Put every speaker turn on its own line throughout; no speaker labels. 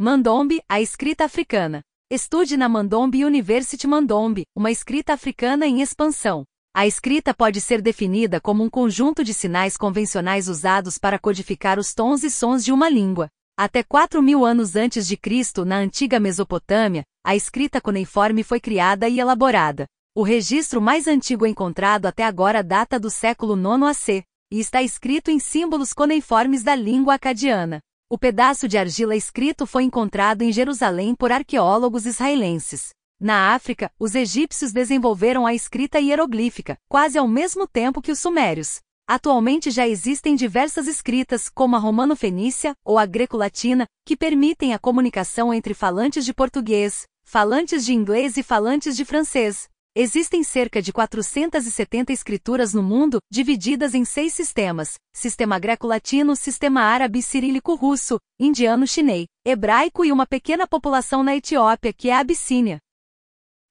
Mandombe, a escrita africana. Estude na Mandombe University Mandombe, uma escrita africana em expansão. A escrita pode ser definida como um conjunto de sinais convencionais usados para codificar os tons e sons de uma língua. Até 4 mil anos antes de Cristo, na antiga Mesopotâmia, a escrita cuneiforme foi criada e elaborada. O registro mais antigo encontrado até agora data do século IX AC, e está escrito em símbolos cuneiformes da língua acadiana. O pedaço de argila escrito foi encontrado em Jerusalém por arqueólogos israelenses. Na África, os egípcios desenvolveram a escrita hieroglífica, quase ao mesmo tempo que os sumérios. Atualmente já existem diversas escritas, como a romano-fenícia ou a greco-latina, que permitem a comunicação entre falantes de português, falantes de inglês e falantes de francês. Existem cerca de 470 escrituras no mundo, divididas em seis sistemas: sistema greco-latino, sistema árabe cirílico-russo, indiano-chinês, hebraico e uma pequena população na Etiópia, que é a Abissínia.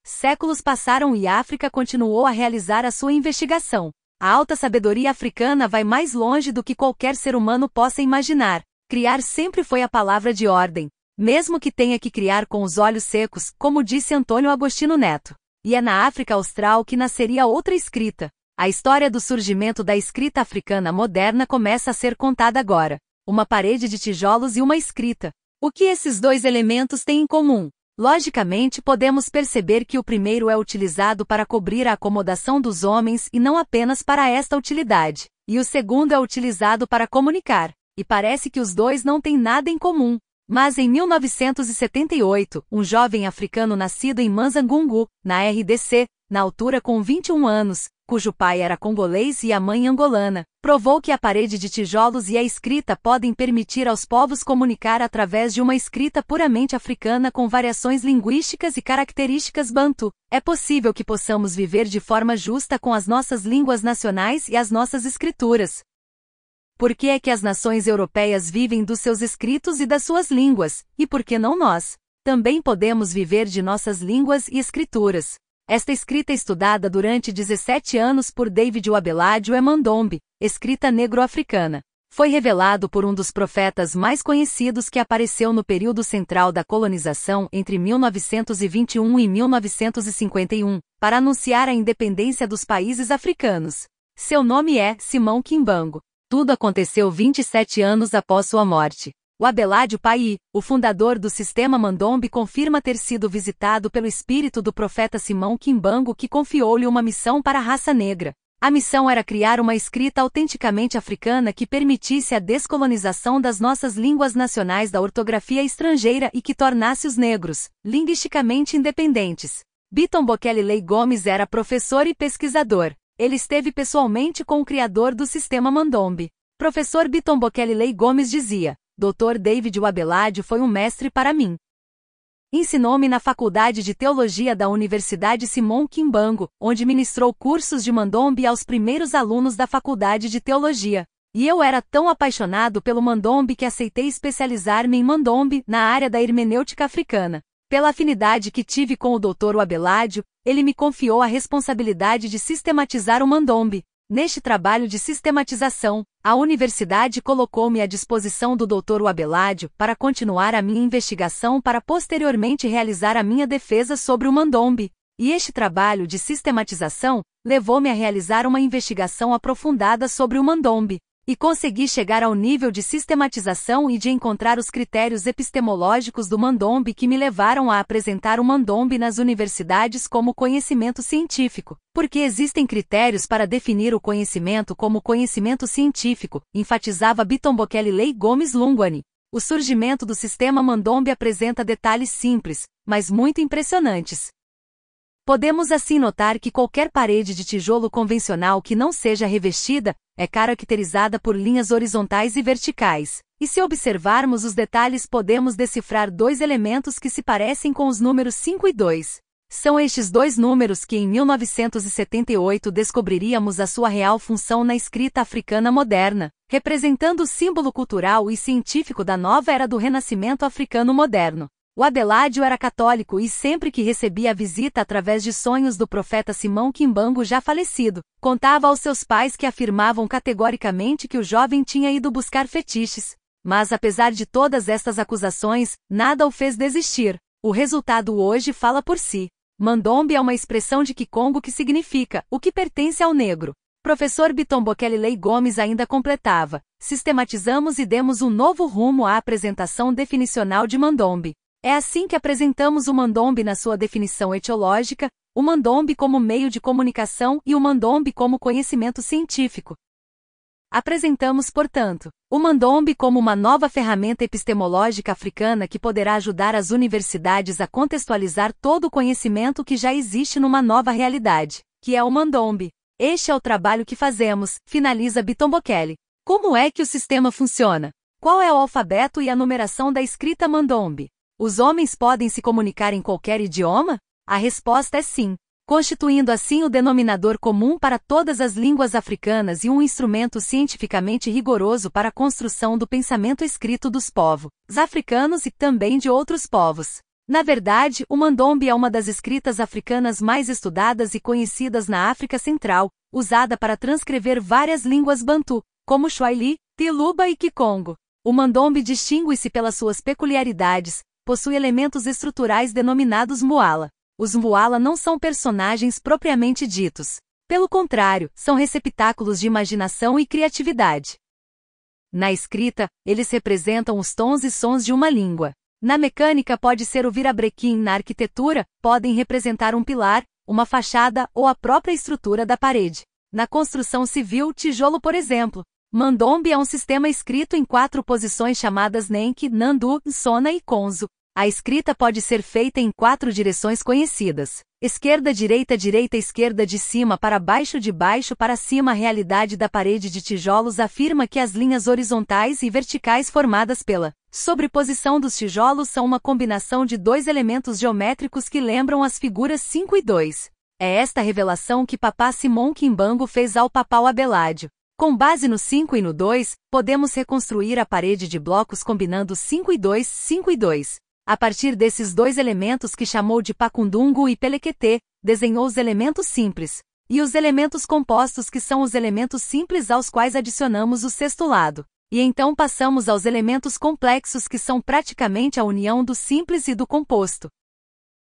Séculos passaram e a África continuou a realizar a sua investigação. A alta sabedoria africana vai mais longe do que qualquer ser humano possa imaginar. Criar sempre foi a palavra de ordem, mesmo que tenha que criar com os olhos secos, como disse Antônio Agostinho Neto. E é na África Austral que nasceria outra escrita. A história do surgimento da escrita africana moderna começa a ser contada agora. Uma parede de tijolos e uma escrita. O que esses dois elementos têm em comum? Logicamente, podemos perceber que o primeiro é utilizado para cobrir a acomodação dos homens e não apenas para esta utilidade, e o segundo é utilizado para comunicar, e parece que os dois não têm nada em comum. Mas em 1978, um jovem africano nascido em Manzangungu, na RDC, na altura com 21 anos, cujo pai era congolês e a mãe angolana, provou que a parede de tijolos e a escrita podem permitir aos povos comunicar através de uma escrita puramente africana com variações linguísticas e características bantu. É possível que possamos viver de forma justa com as nossas línguas nacionais e as nossas escrituras, por que é que as nações europeias vivem dos seus escritos e das suas línguas, e por que não nós? Também podemos viver de nossas línguas e escrituras. Esta escrita estudada durante 17 anos por David Wabeládio é Mandombe, escrita negro-africana. Foi revelado por um dos profetas mais conhecidos que apareceu no período central da colonização entre 1921 e 1951, para anunciar a independência dos países africanos. Seu nome é Simão Kimbango. Tudo aconteceu 27 anos após sua morte. O Abeládio Pai, o fundador do sistema Mandombe, confirma ter sido visitado pelo espírito do profeta Simão Kimbango que confiou-lhe uma missão para a raça negra. A missão era criar uma escrita autenticamente africana que permitisse a descolonização das nossas línguas nacionais da ortografia estrangeira e que tornasse os negros, linguisticamente independentes. Biton Bokelly Gomes era professor e pesquisador. Ele esteve pessoalmente com o criador do sistema Mandombe. Professor Biton Lei Gomes dizia: Dr. David Wabeládio foi um mestre para mim. Ensinou-me na Faculdade de Teologia da Universidade Simon Kimbango, onde ministrou cursos de Mandombe aos primeiros alunos da Faculdade de Teologia. E eu era tão apaixonado pelo Mandombe que aceitei especializar-me em Mandombe, na área da hermenêutica africana. Pela afinidade que tive com o Dr. Abeládio, ele me confiou a responsabilidade de sistematizar o Mandombe. Neste trabalho de sistematização, a universidade colocou-me à disposição do Dr. Abeládio para continuar a minha investigação para posteriormente realizar a minha defesa sobre o Mandombe. E este trabalho de sistematização levou-me a realizar uma investigação aprofundada sobre o Mandombe e consegui chegar ao nível de sistematização e de encontrar os critérios epistemológicos do Mandombe que me levaram a apresentar o Mandombe nas universidades como conhecimento científico, porque existem critérios para definir o conhecimento como conhecimento científico, enfatizava Bitombokele Lei Gomes Lungwani. O surgimento do sistema Mandombe apresenta detalhes simples, mas muito impressionantes. Podemos assim notar que qualquer parede de tijolo convencional que não seja revestida é caracterizada por linhas horizontais e verticais. E se observarmos os detalhes, podemos decifrar dois elementos que se parecem com os números 5 e 2. São estes dois números que em 1978 descobriríamos a sua real função na escrita africana moderna, representando o símbolo cultural e científico da nova era do renascimento africano moderno. O Abeládio era católico e sempre que recebia a visita através de sonhos do profeta Simão Quimbango já falecido, contava aos seus pais que afirmavam categoricamente que o jovem tinha ido buscar fetiches. Mas apesar de todas estas acusações, nada o fez desistir. O resultado hoje fala por si. Mandombe é uma expressão de Kikongo que significa o que pertence ao negro. Professor Bitombokelly Lei Gomes ainda completava: sistematizamos e demos um novo rumo à apresentação definicional de Mandombe. É assim que apresentamos o Mandombe na sua definição etiológica, o Mandombe como meio de comunicação e o Mandombe como conhecimento científico. Apresentamos, portanto, o Mandombe como uma nova ferramenta epistemológica africana que poderá ajudar as universidades a contextualizar todo o conhecimento que já existe numa nova realidade, que é o Mandombe. Este é o trabalho que fazemos, finaliza Bitombokelly. Como é que o sistema funciona? Qual é o alfabeto e a numeração da escrita Mandombe? Os homens podem se comunicar em qualquer idioma? A resposta é sim, constituindo assim o denominador comum para todas as línguas africanas e um instrumento cientificamente rigoroso para a construção do pensamento escrito dos povos africanos e também de outros povos. Na verdade, o Mandombe é uma das escritas africanas mais estudadas e conhecidas na África Central, usada para transcrever várias línguas bantu, como Swahili, Tiluba e Kikongo. O Mandombe distingue-se pelas suas peculiaridades, possui elementos estruturais denominados muala. Os muala não são personagens propriamente ditos. Pelo contrário, são receptáculos de imaginação e criatividade. Na escrita, eles representam os tons e sons de uma língua. Na mecânica pode ser o virabrequim, na arquitetura, podem representar um pilar, uma fachada ou a própria estrutura da parede. Na construção civil, tijolo por exemplo. Mandombe é um sistema escrito em quatro posições chamadas Nenki, Nandu, Sona e Konzo. A escrita pode ser feita em quatro direções conhecidas: esquerda, direita, direita, esquerda, de cima para baixo, de baixo para cima. A realidade da parede de tijolos afirma que as linhas horizontais e verticais formadas pela sobreposição dos tijolos são uma combinação de dois elementos geométricos que lembram as figuras 5 e 2. É esta revelação que Papá Simon Kimbango fez ao Papau Abeládio. Com base no 5 e no 2, podemos reconstruir a parede de blocos combinando 5 e 2, 5 e 2. A partir desses dois elementos que chamou de Pacundungo e Pelequetê, desenhou os elementos simples, e os elementos compostos que são os elementos simples aos quais adicionamos o sexto lado. E então passamos aos elementos complexos que são praticamente a união do simples e do composto.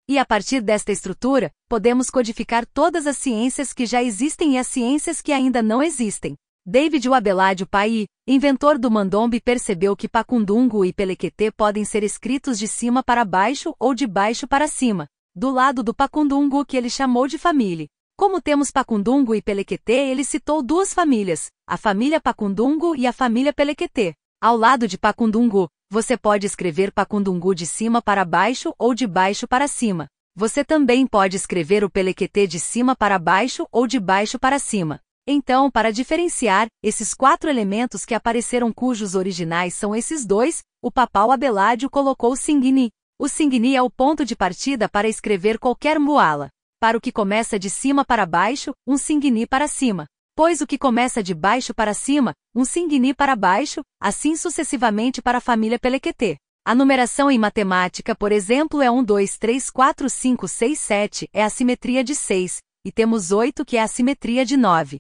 E a partir desta estrutura, podemos codificar todas as ciências que já existem e as ciências que ainda não existem. David Wabeládio Pai, inventor do mandombe percebeu que pacundungo e pelequetê podem ser escritos de cima para baixo ou de baixo para cima, do lado do pacundungo que ele chamou de família. Como temos pacundungo e pelequetê ele citou duas famílias, a família pacundungo e a família pelequetê. Ao lado de pacundungo, você pode escrever pacundungu de cima para baixo ou de baixo para cima. Você também pode escrever o pelequetê de cima para baixo ou de baixo para cima. Então, para diferenciar, esses quatro elementos que apareceram cujos originais são esses dois, o papal Abeládio colocou Singni. O Singni é o ponto de partida para escrever qualquer muala. Para o que começa de cima para baixo, um Singni para cima. Pois o que começa de baixo para cima, um Singni para baixo, assim sucessivamente para a família Pelequetê. A numeração em matemática, por exemplo, é 1, 2, 3, 4, 5, 6, 7, é a simetria de 6, e temos 8 que é a simetria de 9.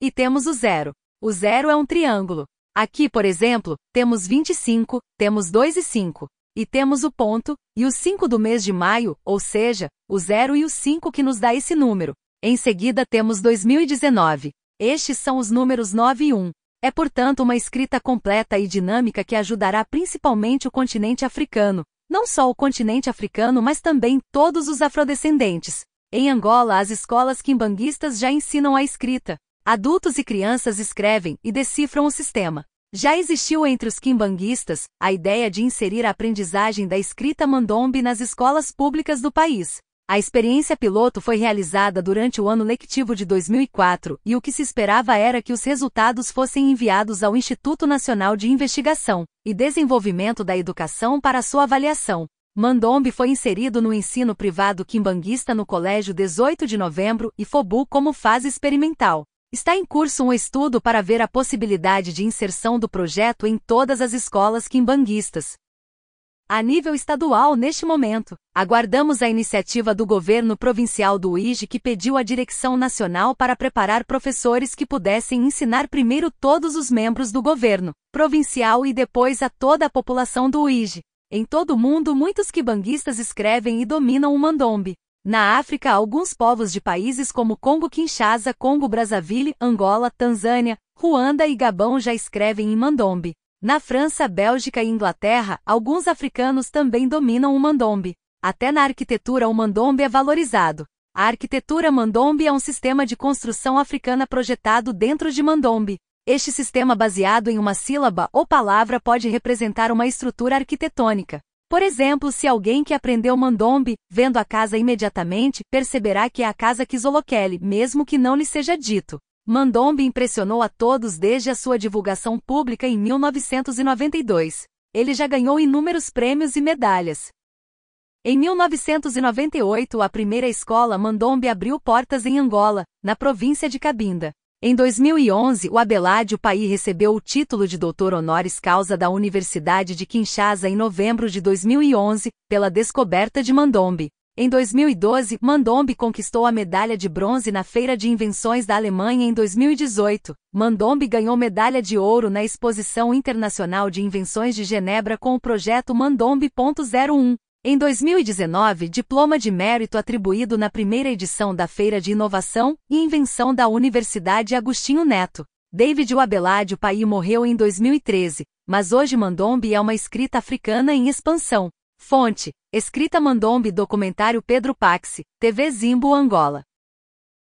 E temos o zero. O zero é um triângulo. Aqui, por exemplo, temos 25, temos 2 e 5. E temos o ponto, e o 5 do mês de maio, ou seja, o 0 e o 5 que nos dá esse número. Em seguida temos 2019. Estes são os números 9 e 1. É portanto uma escrita completa e dinâmica que ajudará principalmente o continente africano, não só o continente africano, mas também todos os afrodescendentes. Em Angola, as escolas quimbanguistas já ensinam a escrita. Adultos e crianças escrevem e decifram o sistema. Já existiu entre os quimbanguistas a ideia de inserir a aprendizagem da escrita mandombe nas escolas públicas do país. A experiência piloto foi realizada durante o ano lectivo de 2004 e o que se esperava era que os resultados fossem enviados ao Instituto Nacional de Investigação e Desenvolvimento da Educação para sua avaliação. Mandombe foi inserido no ensino privado quimbanguista no Colégio 18 de Novembro e Fobu como fase experimental. Está em curso um estudo para ver a possibilidade de inserção do projeto em todas as escolas quimbanguistas. a nível estadual neste momento. Aguardamos a iniciativa do governo provincial do UIG que pediu à direção nacional para preparar professores que pudessem ensinar primeiro todos os membros do governo provincial e depois a toda a população do UIG. Em todo o mundo, muitos quibanguistas escrevem e dominam o mandombe. Na África, alguns povos de países como Congo-Kinshasa, Congo-Brazzaville, Angola, Tanzânia, Ruanda e Gabão já escrevem em mandombe. Na França, Bélgica e Inglaterra, alguns africanos também dominam o mandombe. Até na arquitetura o mandombe é valorizado. A arquitetura mandombe é um sistema de construção africana projetado dentro de mandombe. Este sistema baseado em uma sílaba ou palavra pode representar uma estrutura arquitetônica. Por exemplo, se alguém que aprendeu mandombe, vendo a casa imediatamente, perceberá que é a casa Kizolokeli, mesmo que não lhe seja dito. Mandombe impressionou a todos desde a sua divulgação pública em 1992. Ele já ganhou inúmeros prêmios e medalhas. Em 1998, a primeira escola Mandombe abriu portas em Angola, na província de Cabinda. Em 2011, o Abelardo Pai recebeu o título de doutor honoris causa da Universidade de Kinshasa em novembro de 2011, pela descoberta de Mandombe. Em 2012, Mandombe conquistou a medalha de bronze na Feira de Invenções da Alemanha em 2018. Mandombe ganhou medalha de ouro na Exposição Internacional de Invenções de Genebra com o projeto Mandombe.01. Em 2019, diploma de mérito atribuído na primeira edição da Feira de Inovação e Invenção da Universidade Agostinho Neto. David Wabeládio Pai morreu em 2013, mas hoje Mandombe é uma escrita africana em expansão. Fonte: Escrita Mandombe Documentário Pedro Paxi, TV Zimbo Angola.